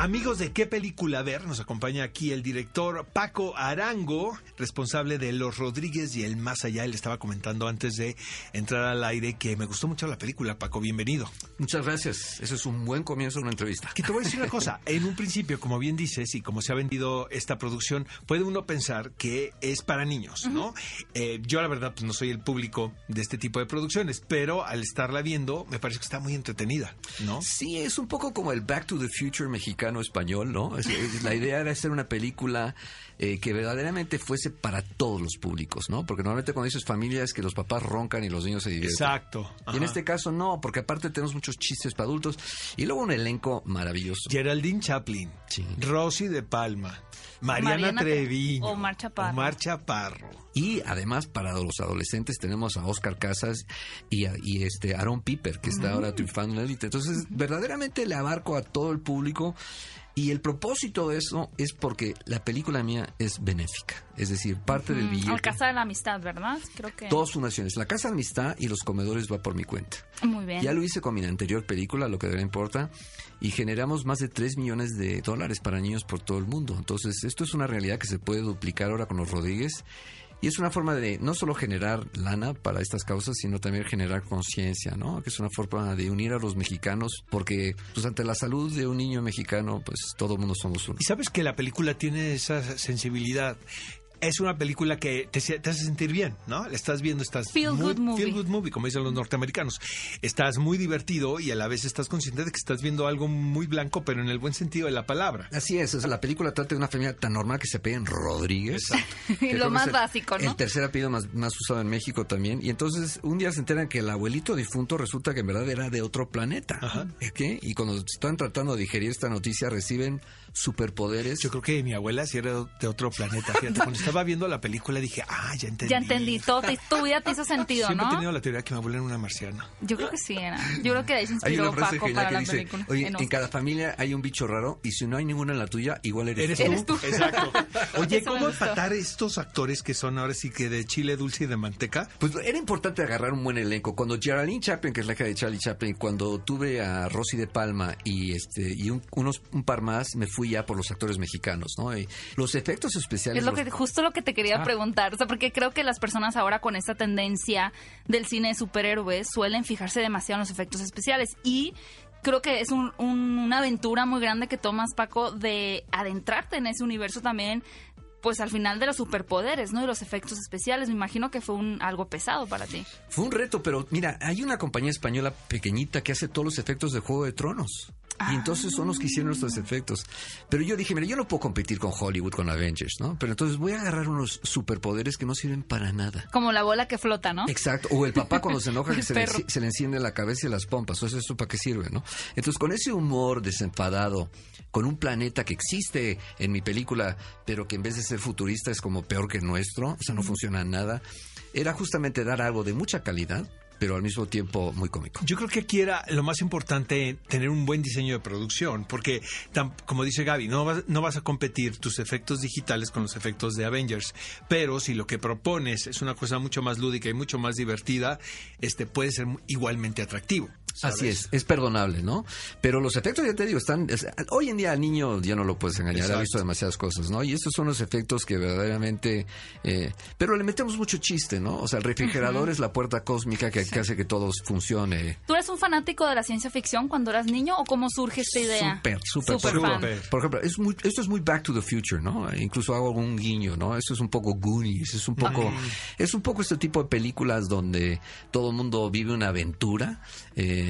Amigos de qué película ver, nos acompaña aquí el director Paco Arango, responsable de Los Rodríguez y el Más Allá. Él estaba comentando antes de entrar al aire que me gustó mucho la película. Paco, bienvenido. Muchas gracias. Eso es un buen comienzo de una entrevista. Que te voy a decir una cosa. En un principio, como bien dices, y como se ha vendido esta producción, puede uno pensar que es para niños, ¿no? Eh, yo, la verdad, pues no soy el público de este tipo de producciones, pero al estarla viendo, me parece que está muy entretenida, ¿no? Sí, es un poco como el Back to the Future mexicano español, ¿no? Es- es- la idea era hacer una película eh, que verdaderamente fuese para todos los públicos, ¿no? Porque normalmente cuando dices familia es que los papás roncan y los niños se divierten. Exacto. Y en este caso no, porque aparte tenemos muchos chistes para adultos y luego un elenco maravilloso. Geraldine Chaplin, Sí. Rosy de Palma, Mariana, Mariana Tre- Treviño, Omar Chaparro. Omar Chaparro. Y además para los adolescentes tenemos a Oscar Casas y, a- y este Aaron Piper, que está ahora triunfando en élite. Entonces, verdaderamente le abarco a todo el público. Y el propósito de eso es porque la película mía es benéfica. Es decir, parte del billete. Al Casa de la Amistad, ¿verdad? Creo que. Dos fundaciones, la Casa de Amistad y los comedores va por mi cuenta. Muy bien. Ya lo hice con mi anterior película, lo que de verdad importa, y generamos más de 3 millones de dólares para niños por todo el mundo. Entonces, esto es una realidad que se puede duplicar ahora con los Rodríguez. Y es una forma de no solo generar lana para estas causas, sino también generar conciencia, ¿no? Que es una forma de unir a los mexicanos, porque pues ante la salud de un niño mexicano, pues todo mundo somos uno. Y sabes que la película tiene esa sensibilidad. Es una película que te, te hace sentir bien, ¿no? La estás viendo, estás Feel muy, good movie. feel good movie, como dicen los norteamericanos. Estás muy divertido y a la vez estás consciente de que estás viendo algo muy blanco, pero en el buen sentido de la palabra. Así es, o sea, la película trata de una familia tan normal que se peguen Rodríguez. Y lo más el- básico, ¿no? El tercer apellido más, más usado en México también. Y entonces un día se enteran que el abuelito difunto resulta que en verdad era de otro planeta. Ajá. ¿Qué? Y cuando están tratando de digerir esta noticia reciben superpoderes. Yo creo que mi abuela sí era de otro planeta. Fíjate, estaba viendo la película dije, ah, ya entendí. Ya entendí. Todo te- tu vida te hizo sentido, Siempre he ¿no? tenido la teoría que mi abuela era una marciana. Yo creo que sí era. Yo creo que de ahí se Hay una frase Paco genial para que la dice, película. oye, En cada familia hay un bicho raro y si no hay ninguno en la tuya, igual eres, ¿Eres tú. Eres tú. Exacto. Oye, Eso ¿cómo empatar estos actores que son ahora sí que de chile dulce y de manteca? Pues era importante agarrar un buen elenco. Cuando Geraldine Chaplin, que es la hija de Charlie Chaplin, cuando tuve a Rosy de Palma y este y un, unos un par más, me fui ya por los actores mexicanos, ¿no? Y los efectos especiales. Es lo los- que, justo lo que te quería Ah. preguntar. O sea, porque creo que las personas ahora con esta tendencia del cine de superhéroes suelen fijarse demasiado en los efectos especiales. Y creo que es un- un- una aventura muy grande que tomas, Paco, de adentrarte en ese universo también. Pues al final de los superpoderes, ¿no? Y los efectos especiales. Me imagino que fue un algo pesado para ti. Fue un reto, pero mira, hay una compañía española pequeñita que hace todos los efectos de Juego de Tronos. Y entonces son los que hicieron estos efectos. Pero yo dije, mira, yo no puedo competir con Hollywood, con Avengers, ¿no? Pero entonces voy a agarrar unos superpoderes que no sirven para nada. Como la bola que flota, ¿no? Exacto. O el papá cuando se enoja que se le, se enciende la cabeza y las pompas. O sea, ¿eso para qué sirve, no? Entonces, con ese humor desenfadado, con un planeta que existe en mi película, pero que en vez de ser futurista es como peor que el nuestro, o sea, no funciona nada, era justamente dar algo de mucha calidad, pero al mismo tiempo muy cómico. Yo creo que aquí era lo más importante tener un buen diseño de producción, porque como dice Gaby, no vas, no vas a competir tus efectos digitales con los efectos de Avengers, pero si lo que propones es una cosa mucho más lúdica y mucho más divertida, este puede ser igualmente atractivo. ¿Sabes? Así es, es perdonable, ¿no? Pero los efectos, ya te digo, están... es- hoy en día al niño ya no lo puedes engañar, Exacto. ha visto demasiadas cosas, ¿no? Y estos son los efectos que verdaderamente... eh, pero le metemos mucho chiste, ¿no? O sea, el refrigerador es la puerta cósmica que, que hace que todo funcione. ¿Tú eres un fanático de la ciencia ficción cuando eras niño o cómo surge esta idea? Súper, súper. Súper. Por ejemplo, es muy, esto es muy Back to the Future, ¿no? Incluso hago algún guiño, ¿no? Esto es un poco Goonies, es un poco, es un poco este tipo de películas donde todo el mundo vive una aventura. Eh,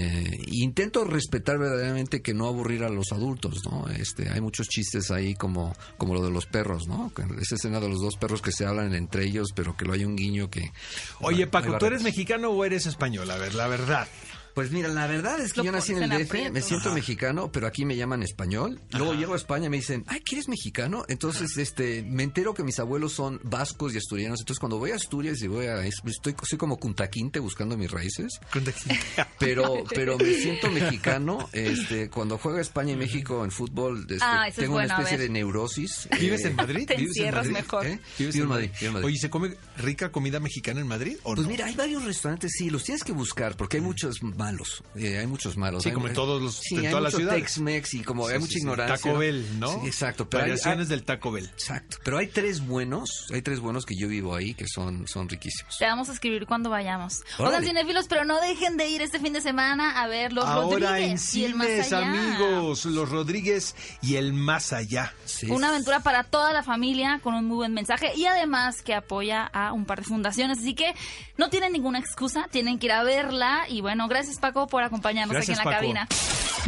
intento respetar verdaderamente que no aburrir a los adultos, ¿no? Este, hay muchos chistes ahí como, como lo de los perros, ¿no? Esa escena de los dos perros que se hablan entre ellos, pero que lo hay un guiño que. Oye, Paco, ¿tú eres mexicano o eres español? A ver, la verdad. Pues mira, la verdad es que Lo yo nací en el DF, me siento mexicano, pero aquí me llaman español. Luego llego a España y me dicen, ay, ¿quieres mexicano? Entonces, este, me entero que mis abuelos son vascos y asturianos. Entonces, cuando voy a Asturias y voy a, es- estoy, soy como cuntaquinte buscando mis raíces. Pero, pero me siento mexicano. Este, cuando juega España y México en fútbol, este, Ah, es tengo bueno, a una especie de neurosis. ¿Vives Eh, en Madrid? Te ¿Vives en Madrid? mejor. ¿Eh? ¿Vives Vivo en en Madrid, vivo en Madrid. Oye, ¿se come rica comida mexicana en Madrid o Pues no? mira, hay varios restaurantes, sí, los tienes que buscar porque hay muchos malos, eh, hay muchos malos. Sí, Hay- como en todos los- sí, en hay las mucho ciudades. Tex-Mex y como Sí, hay mucha sí. ignorancia. Taco Bell, ¿no? Sí, exacto. Pero Variaciones hay- del Taco Bell. Exacto. Pero hay tres buenos, hay tres buenos que yo vivo ahí que son, son riquísimos. Te vamos a escribir cuando vayamos. Órale. Oigan, cinéfilos, pero no dejen de ir este fin de semana a ver Los Ahora en Rodríguez y el más allá. amigos, Los Rodríguez y el más allá. Sí. Una aventura para toda la familia con un muy buen mensaje y además que apoya a un par de fundaciones. Así que no tienen ninguna excusa, tienen que ir a verla. Y bueno, gracias Paco por acompañarnos Gracias, aquí en la Paco. cabina.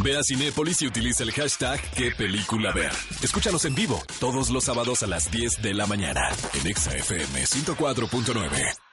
Ve a Cinépolis y utiliza el hashtag qué película ver. Escúchanos en vivo todos los sábados a las 10 de la mañana en Exa FM 104.9.